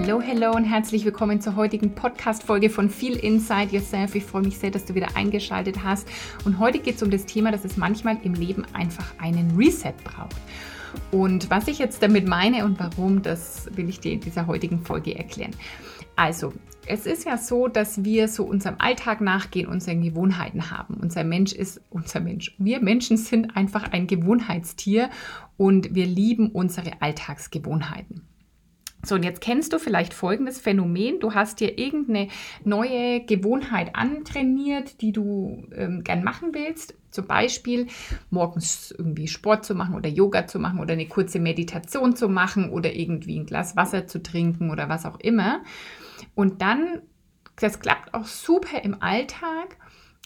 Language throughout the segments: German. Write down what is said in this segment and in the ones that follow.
Hallo, hallo und herzlich willkommen zur heutigen Podcast-Folge von Feel Inside Yourself. Ich freue mich sehr, dass du wieder eingeschaltet hast. Und heute geht es um das Thema, dass es manchmal im Leben einfach einen Reset braucht. Und was ich jetzt damit meine und warum, das will ich dir in dieser heutigen Folge erklären. Also, es ist ja so, dass wir so unserem Alltag nachgehen, unseren Gewohnheiten haben. Unser Mensch ist unser Mensch. Wir Menschen sind einfach ein Gewohnheitstier und wir lieben unsere Alltagsgewohnheiten. So, und jetzt kennst du vielleicht folgendes Phänomen. Du hast dir irgendeine neue Gewohnheit antrainiert, die du ähm, gern machen willst. Zum Beispiel morgens irgendwie Sport zu machen oder Yoga zu machen oder eine kurze Meditation zu machen oder irgendwie ein Glas Wasser zu trinken oder was auch immer. Und dann, das klappt auch super im Alltag.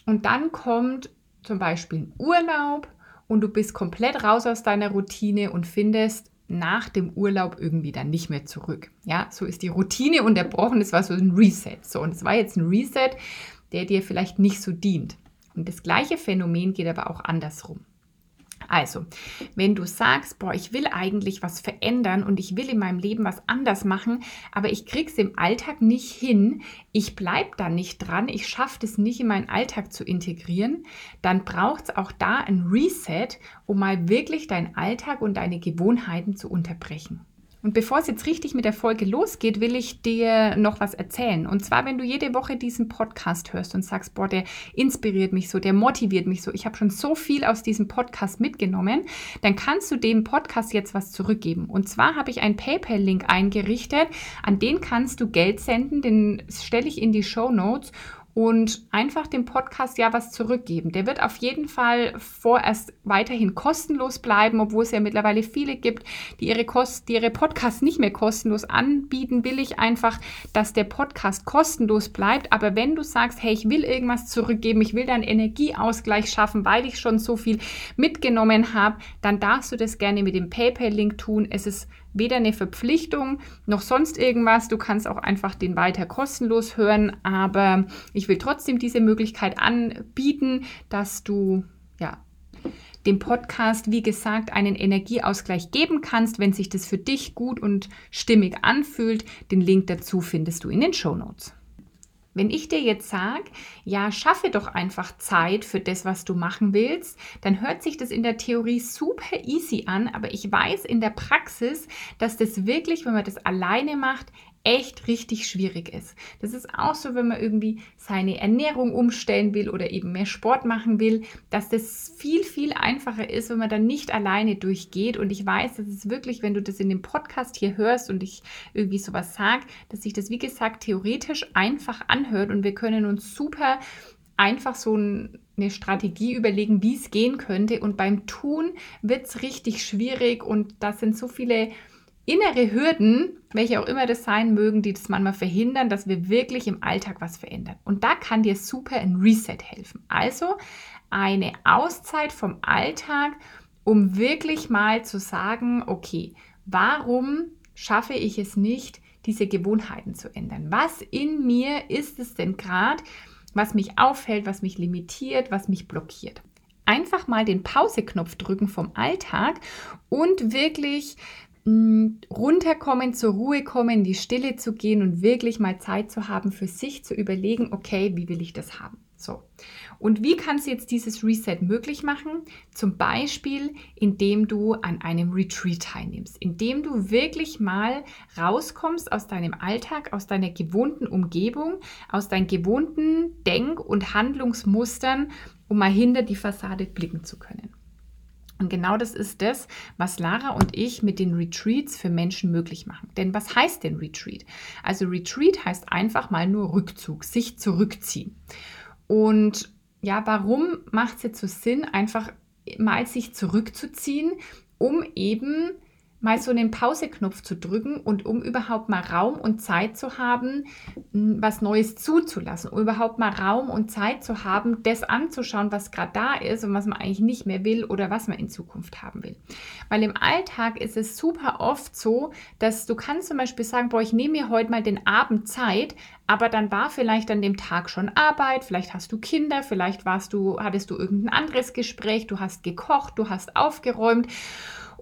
Und dann kommt zum Beispiel ein Urlaub und du bist komplett raus aus deiner Routine und findest nach dem Urlaub irgendwie dann nicht mehr zurück. Ja, so ist die Routine unterbrochen. Das war so ein Reset. So, und es war jetzt ein Reset, der dir vielleicht nicht so dient. Und das gleiche Phänomen geht aber auch andersrum. Also, wenn du sagst, boah, ich will eigentlich was verändern und ich will in meinem Leben was anders machen, aber ich krieg's im Alltag nicht hin, ich bleib da nicht dran, ich schaffe es nicht in meinen Alltag zu integrieren, dann braucht es auch da ein Reset, um mal wirklich deinen Alltag und deine Gewohnheiten zu unterbrechen. Und bevor es jetzt richtig mit der Folge losgeht, will ich dir noch was erzählen. Und zwar, wenn du jede Woche diesen Podcast hörst und sagst, boah, der inspiriert mich so, der motiviert mich so, ich habe schon so viel aus diesem Podcast mitgenommen, dann kannst du dem Podcast jetzt was zurückgeben. Und zwar habe ich einen PayPal-Link eingerichtet, an den kannst du Geld senden, den stelle ich in die Show Notes und einfach dem Podcast ja was zurückgeben. Der wird auf jeden Fall vorerst weiterhin kostenlos bleiben, obwohl es ja mittlerweile viele gibt, die ihre, Kost, die ihre Podcasts nicht mehr kostenlos anbieten, will ich einfach, dass der Podcast kostenlos bleibt. Aber wenn du sagst, hey, ich will irgendwas zurückgeben, ich will da einen Energieausgleich schaffen, weil ich schon so viel mitgenommen habe, dann darfst du das gerne mit dem PayPal-Link tun. Es ist weder eine Verpflichtung noch sonst irgendwas. Du kannst auch einfach den weiter kostenlos hören, aber ich will trotzdem diese Möglichkeit anbieten, dass du ja dem Podcast, wie gesagt, einen Energieausgleich geben kannst, wenn sich das für dich gut und stimmig anfühlt. Den Link dazu findest du in den Show Notes. Wenn ich dir jetzt sage, ja, schaffe doch einfach Zeit für das, was du machen willst, dann hört sich das in der Theorie super easy an, aber ich weiß in der Praxis, dass das wirklich, wenn man das alleine macht, echt richtig schwierig ist. Das ist auch so, wenn man irgendwie seine Ernährung umstellen will oder eben mehr Sport machen will, dass das viel, viel einfacher ist, wenn man dann nicht alleine durchgeht. Und ich weiß, dass es wirklich, wenn du das in dem Podcast hier hörst und ich irgendwie sowas sage, dass sich das, wie gesagt, theoretisch einfach anhört und wir können uns super einfach so eine Strategie überlegen, wie es gehen könnte. Und beim Tun wird es richtig schwierig und das sind so viele innere Hürden, welche auch immer das sein mögen, die das manchmal verhindern, dass wir wirklich im Alltag was verändern. Und da kann dir super ein Reset helfen. Also eine Auszeit vom Alltag, um wirklich mal zu sagen, okay, warum schaffe ich es nicht, diese Gewohnheiten zu ändern? Was in mir ist es denn gerade, was mich aufhält, was mich limitiert, was mich blockiert? Einfach mal den Pause-Knopf drücken vom Alltag und wirklich runterkommen, zur Ruhe kommen, in die Stille zu gehen und wirklich mal Zeit zu haben, für sich zu überlegen, okay, wie will ich das haben? So. Und wie kannst du jetzt dieses Reset möglich machen? Zum Beispiel, indem du an einem Retreat teilnimmst, indem du wirklich mal rauskommst aus deinem Alltag, aus deiner gewohnten Umgebung, aus deinen gewohnten Denk- und Handlungsmustern, um mal hinter die Fassade blicken zu können. Und genau das ist das, was Lara und ich mit den Retreats für Menschen möglich machen. Denn was heißt denn Retreat? Also Retreat heißt einfach mal nur Rückzug, sich zurückziehen. Und ja, warum macht es jetzt so Sinn, einfach mal sich zurückzuziehen, um eben mal so einen Pauseknopf zu drücken und um überhaupt mal Raum und Zeit zu haben, was Neues zuzulassen, um überhaupt mal Raum und Zeit zu haben, das anzuschauen, was gerade da ist und was man eigentlich nicht mehr will oder was man in Zukunft haben will. Weil im Alltag ist es super oft so, dass du kannst zum Beispiel sagen, boah, ich nehme mir heute mal den Abend Zeit, aber dann war vielleicht an dem Tag schon Arbeit, vielleicht hast du Kinder, vielleicht warst du, hattest du irgendein anderes Gespräch, du hast gekocht, du hast aufgeräumt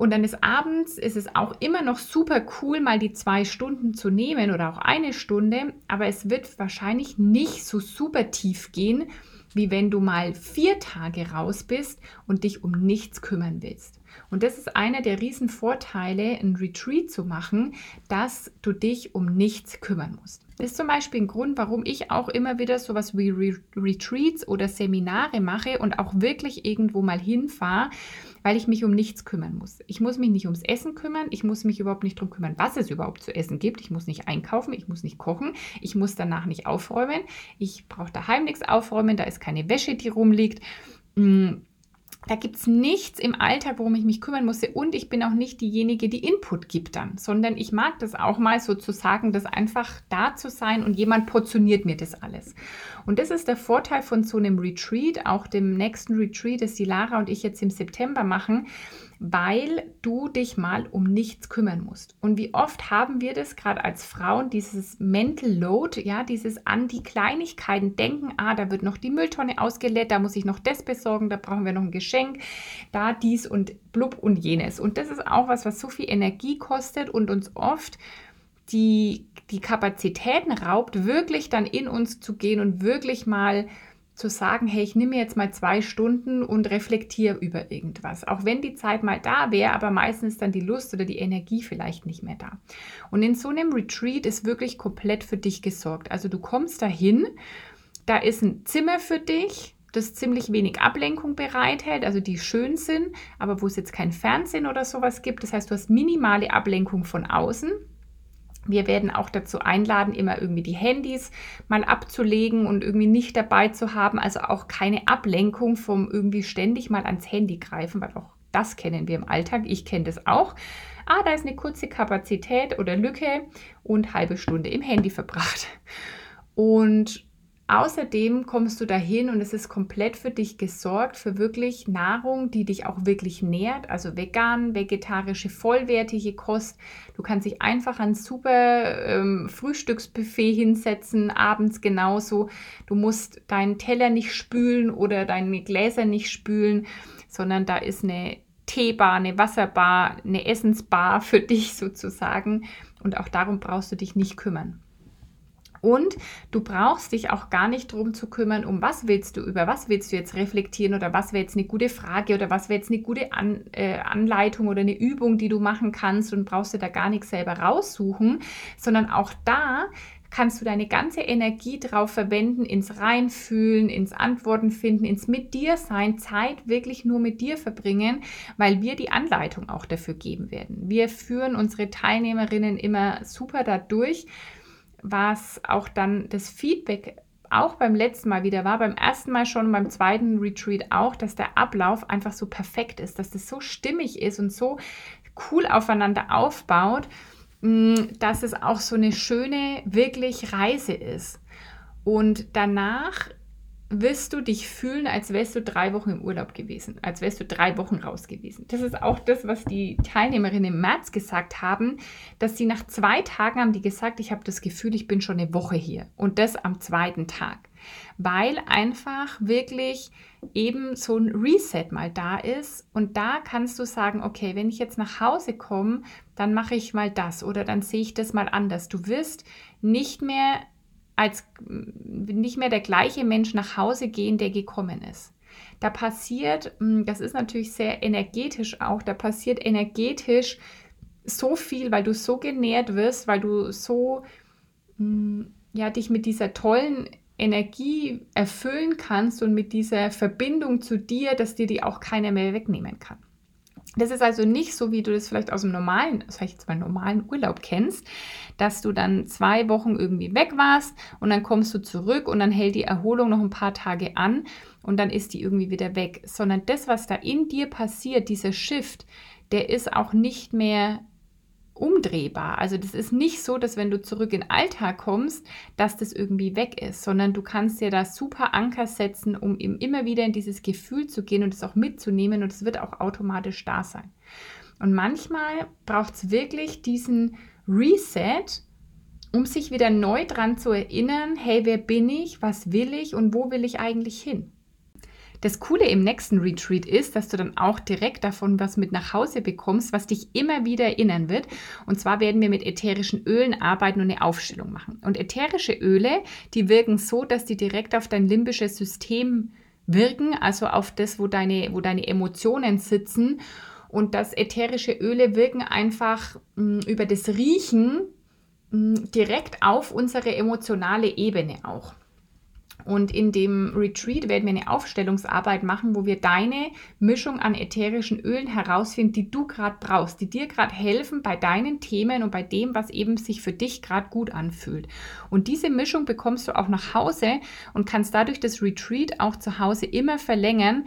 und dann ist abends, ist es auch immer noch super cool, mal die zwei Stunden zu nehmen oder auch eine Stunde, aber es wird wahrscheinlich nicht so super tief gehen, wie wenn du mal vier Tage raus bist und dich um nichts kümmern willst. Und das ist einer der riesen Vorteile, ein Retreat zu machen, dass du dich um nichts kümmern musst. Das ist zum Beispiel ein Grund, warum ich auch immer wieder sowas wie Re Retreats oder Seminare mache und auch wirklich irgendwo mal hinfahre, weil ich mich um nichts kümmern muss. Ich muss mich nicht ums Essen kümmern, ich muss mich überhaupt nicht darum kümmern, was es überhaupt zu essen gibt. Ich muss nicht einkaufen, ich muss nicht kochen, ich muss danach nicht aufräumen, ich brauche daheim nichts aufräumen, da ist keine Wäsche, die rumliegt. Mm, da gibt es nichts im Alltag, worum ich mich kümmern musste. Und ich bin auch nicht diejenige, die Input gibt dann, sondern ich mag das auch mal sozusagen, das einfach da zu sein und jemand portioniert mir das alles. Und das ist der Vorteil von so einem Retreat, auch dem nächsten Retreat, das die Lara und ich jetzt im September machen weil du dich mal um nichts kümmern musst. Und wie oft haben wir das gerade als Frauen, dieses Mental Load, ja, dieses an die Kleinigkeiten denken, ah, da wird noch die Mülltonne ausgeleert, da muss ich noch das besorgen, da brauchen wir noch ein Geschenk, da dies und blub und jenes. Und das ist auch was, was so viel Energie kostet und uns oft die, die Kapazitäten raubt, wirklich dann in uns zu gehen und wirklich mal zu sagen, hey, ich nehme jetzt mal zwei Stunden und reflektiere über irgendwas. Auch wenn die Zeit mal da wäre, aber meistens dann die Lust oder die Energie vielleicht nicht mehr da. Und in so einem Retreat ist wirklich komplett für dich gesorgt. Also du kommst dahin, da ist ein Zimmer für dich, das ziemlich wenig Ablenkung bereithält, also die schön sind, aber wo es jetzt kein Fernsehen oder sowas gibt. Das heißt, du hast minimale Ablenkung von außen. Wir werden auch dazu einladen, immer irgendwie die Handys mal abzulegen und irgendwie nicht dabei zu haben. Also auch keine Ablenkung vom irgendwie ständig mal ans Handy greifen, weil auch das kennen wir im Alltag. Ich kenne das auch. Ah, da ist eine kurze Kapazität oder Lücke und halbe Stunde im Handy verbracht. Und Außerdem kommst du dahin und es ist komplett für dich gesorgt, für wirklich Nahrung, die dich auch wirklich nährt, also vegan, vegetarische, vollwertige Kost. Du kannst dich einfach ein super ähm, Frühstücksbuffet hinsetzen, abends genauso. Du musst deinen Teller nicht spülen oder deine Gläser nicht spülen, sondern da ist eine Teebar, eine Wasserbar, eine Essensbar für dich sozusagen. Und auch darum brauchst du dich nicht kümmern. Und du brauchst dich auch gar nicht darum zu kümmern, um was willst du, über was willst du jetzt reflektieren oder was wäre jetzt eine gute Frage oder was wäre jetzt eine gute An äh, Anleitung oder eine Übung, die du machen kannst und brauchst du da gar nichts selber raussuchen, sondern auch da kannst du deine ganze Energie drauf verwenden, ins Reinfühlen, ins Antworten finden, ins Mit dir sein, Zeit wirklich nur mit dir verbringen, weil wir die Anleitung auch dafür geben werden. Wir führen unsere Teilnehmerinnen immer super dadurch was auch dann das Feedback auch beim letzten Mal wieder war, beim ersten Mal schon, beim zweiten Retreat auch, dass der Ablauf einfach so perfekt ist, dass das so stimmig ist und so cool aufeinander aufbaut, mm, dass es auch so eine schöne, wirklich Reise ist. Und danach wirst du dich fühlen, als wärst du drei Wochen im Urlaub gewesen, als wärst du drei Wochen raus gewesen. Das ist auch das, was die Teilnehmerinnen im März gesagt haben, dass sie nach zwei Tagen haben die gesagt, ich habe das Gefühl, ich bin schon eine Woche hier und das am zweiten Tag, weil einfach wirklich eben so ein Reset mal da ist und da kannst du sagen, okay, wenn ich jetzt nach Hause komme, dann mache ich mal das oder dann sehe ich das mal anders. Du wirst nicht mehr als nicht mehr der gleiche Mensch nach Hause gehen, der gekommen ist. Da passiert, hm, das ist natürlich sehr energetisch auch, da passiert energetisch so viel, weil du so genährt wirst, weil du so hm, ja, dich mit dieser tollen Energie erfüllen kannst und mit dieser Verbindung zu dir, dass dir die auch keiner mehr wegnehmen kann. Das ist also nicht so, wie du das vielleicht aus dem normalen, sag ich jetzt mal normalen Urlaub kennst, dass du dann zwei Wochen irgendwie weg warst und dann kommst du zurück und dann hält die Erholung noch ein paar Tage an und dann ist die irgendwie wieder weg, sondern das, was da in dir passiert, dieser Shift, der ist auch nicht mehr umdrehbar. Also das ist nicht so, dass wenn du zurück in den Alltag kommst, dass das irgendwie weg ist, sondern du kannst dir da super Anker setzen, um eben immer wieder in dieses Gefühl zu gehen und es auch mitzunehmen und es wird auch automatisch da sein. Und manchmal braucht es wirklich diesen Reset, um sich wieder neu dran zu erinnern, hey, wer bin ich, was will ich und wo will ich eigentlich hin? Das Coole im nächsten Retreat ist, dass du dann auch direkt davon was mit nach Hause bekommst, was dich immer wieder erinnern wird. Und zwar werden wir mit ätherischen Ölen arbeiten und eine Aufstellung machen. Und ätherische Öle, die wirken so, dass die direkt auf dein limbisches System wirken, also auf das, wo deine, wo deine Emotionen sitzen. Und dass ätherische Öle wirken einfach mh, hm, über das Riechen mh, hm, direkt auf unsere emotionale Ebene auch. Und in dem Retreat werden wir eine Aufstellungsarbeit machen, wo wir deine Mischung an ätherischen Ölen herausfinden, die du gerade brauchst, die dir gerade helfen bei deinen Themen und bei dem, was eben sich für dich gerade gut anfühlt. Und diese Mischung bekommst du auch nach Hause und kannst dadurch das Retreat auch zu Hause immer verlängern,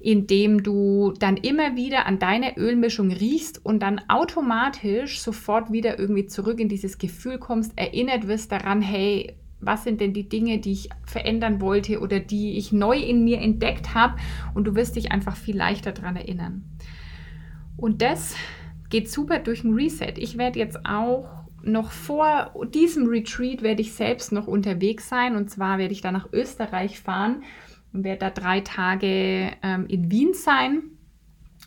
indem du dann immer wieder an deine Ölmischung riechst und dann automatisch sofort wieder irgendwie zurück in dieses Gefühl kommst, erinnert wirst daran, hey, was sind denn die Dinge, die ich verändern wollte oder die ich neu in mir entdeckt habe und du wirst dich einfach viel leichter daran erinnern. Und das geht super durch ein Reset. Ich werde jetzt auch noch vor diesem Retreat werde ich selbst noch unterwegs sein und zwar werde ich da nach Österreich fahren und werde da drei Tage ähm, in Wien sein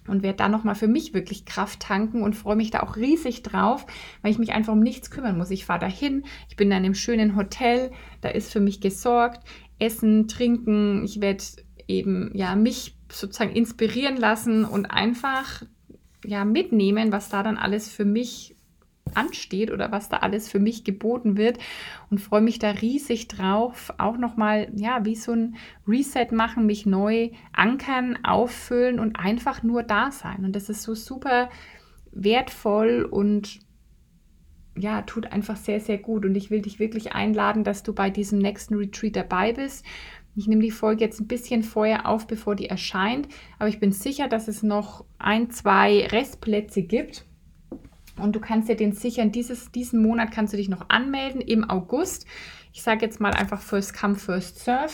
und werde da nochmal für mich wirklich Kraft tanken und freue mich da auch riesig drauf, weil ich mich einfach um nichts kümmern muss. Ich fahre dahin, ich bin in einem schönen Hotel, da ist für mich gesorgt, Essen, Trinken, ich werde eben ja mich sozusagen inspirieren lassen und einfach ja mitnehmen, was da dann alles für mich ansteht oder was da alles für mich geboten wird und freue mich da riesig drauf. Auch nochmal, ja, wie so ein Reset machen, mich neu ankern, auffüllen und einfach nur da sein. Und das ist so super wertvoll und ja, tut einfach sehr, sehr gut. Und ich will dich wirklich einladen, dass du bei diesem nächsten Retreat dabei bist. Ich nehme die Folge jetzt ein bisschen vorher auf, bevor die erscheint, aber ich bin sicher, dass es noch ein, zwei Restplätze gibt. Und du kannst dir den sichern. Dieses, diesen Monat kannst du dich noch anmelden im August. Ich sage jetzt mal einfach First Come, First Serve.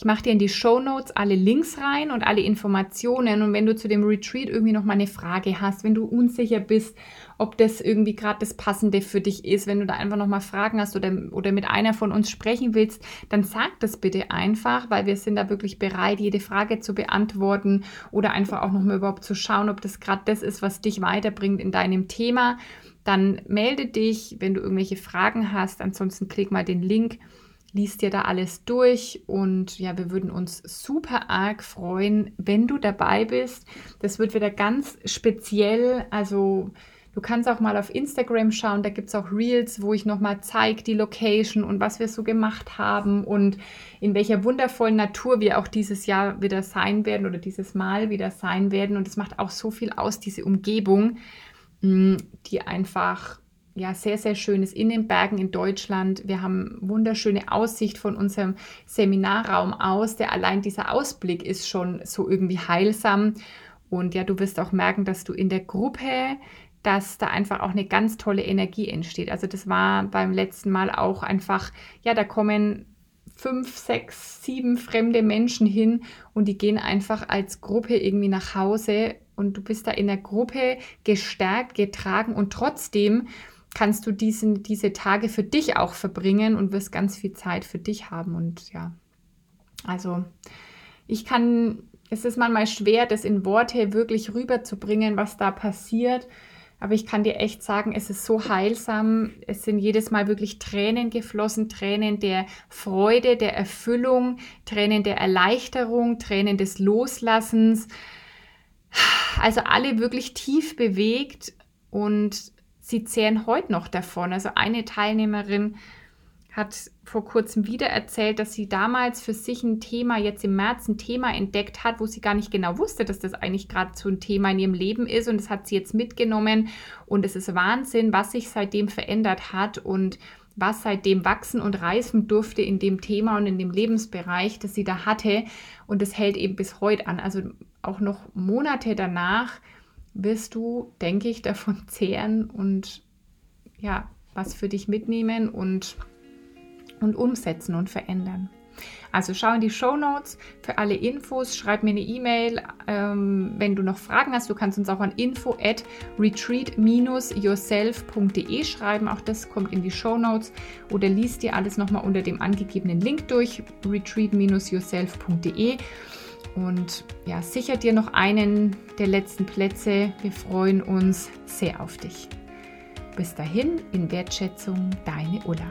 Ich mache dir in die Show Notes alle Links rein und alle Informationen. Und wenn du zu dem Retreat irgendwie noch mal eine Frage hast, wenn du unsicher bist, ob das irgendwie gerade das Passende für dich ist, wenn du da einfach noch mal Fragen hast oder, oder mit einer von uns sprechen willst, dann sag das bitte einfach, weil wir sind da wirklich bereit, jede Frage zu beantworten oder einfach auch noch mal überhaupt zu schauen, ob das gerade das ist, was dich weiterbringt in deinem Thema. Dann melde dich, wenn du irgendwelche Fragen hast. Ansonsten klick mal den Link liest dir da alles durch und ja, wir würden uns super arg freuen, wenn du dabei bist. Das wird wieder ganz speziell, also Du kannst auch mal auf Instagram schauen, da gibt es auch Reels, wo ich nochmal zeige, die Location und was wir so gemacht haben und in welcher wundervollen Natur wir auch dieses Jahr wieder sein werden oder dieses Mal wieder sein werden. Und es macht auch so viel aus, diese Umgebung, mm, die einfach ja, sehr, sehr schön ist in den Bergen in Deutschland. Wir haben wunderschöne Aussicht von unserem Seminarraum aus. Der allein dieser Ausblick ist schon so irgendwie heilsam. Und ja, du wirst auch merken, dass du in der Gruppe, dass da einfach auch eine ganz tolle Energie entsteht. Also das war beim letzten Mal auch einfach, ja, da kommen fünf, sechs, sieben fremde Menschen hin und die gehen einfach als Gruppe irgendwie nach Hause und du bist da in der Gruppe gestärkt, getragen und trotzdem kannst du diesen, diese Tage für dich auch verbringen und wirst ganz viel Zeit für dich haben. Und ja, also ich kann, es ist manchmal schwer, das in Worte wirklich rüberzubringen, was da passiert. Aber ich kann dir echt sagen, es ist so heilsam. Es sind jedes Mal wirklich Tränen geflossen, Tränen der Freude, der Erfüllung, Tränen der Erleichterung, Tränen des Loslassens. Also alle wirklich tief bewegt und sie zehren heute noch davon. Also eine Teilnehmerin hat vor kurzem wieder erzählt, dass sie damals für sich ein Thema, jetzt im März ein Thema entdeckt hat, wo sie gar nicht genau wusste, dass das eigentlich gerade so ein Thema in ihrem Leben ist. Und das hat sie jetzt mitgenommen. Und es ist Wahnsinn, was sich seitdem verändert hat und was seitdem wachsen und reifen durfte in dem Thema und in dem Lebensbereich, das sie da hatte. Und das hält eben bis heute an. Also auch noch Monate danach wirst du, denke ich, davon zehren und ja, was für dich mitnehmen und, und umsetzen und verändern. Also schau in die Show Notes für alle Infos, schreib mir eine E-Mail, ähm, wenn du noch Fragen hast. Du kannst uns auch an info at retreat-yourself.de schreiben. Auch das kommt in die Show Notes oder liest dir alles nochmal unter dem angegebenen Link durch retreat-yourself.de und ja, sicher dir noch einen der letzten Plätze. Wir freuen uns sehr auf dich. Bis dahin, in Wertschätzung, deine Ulla.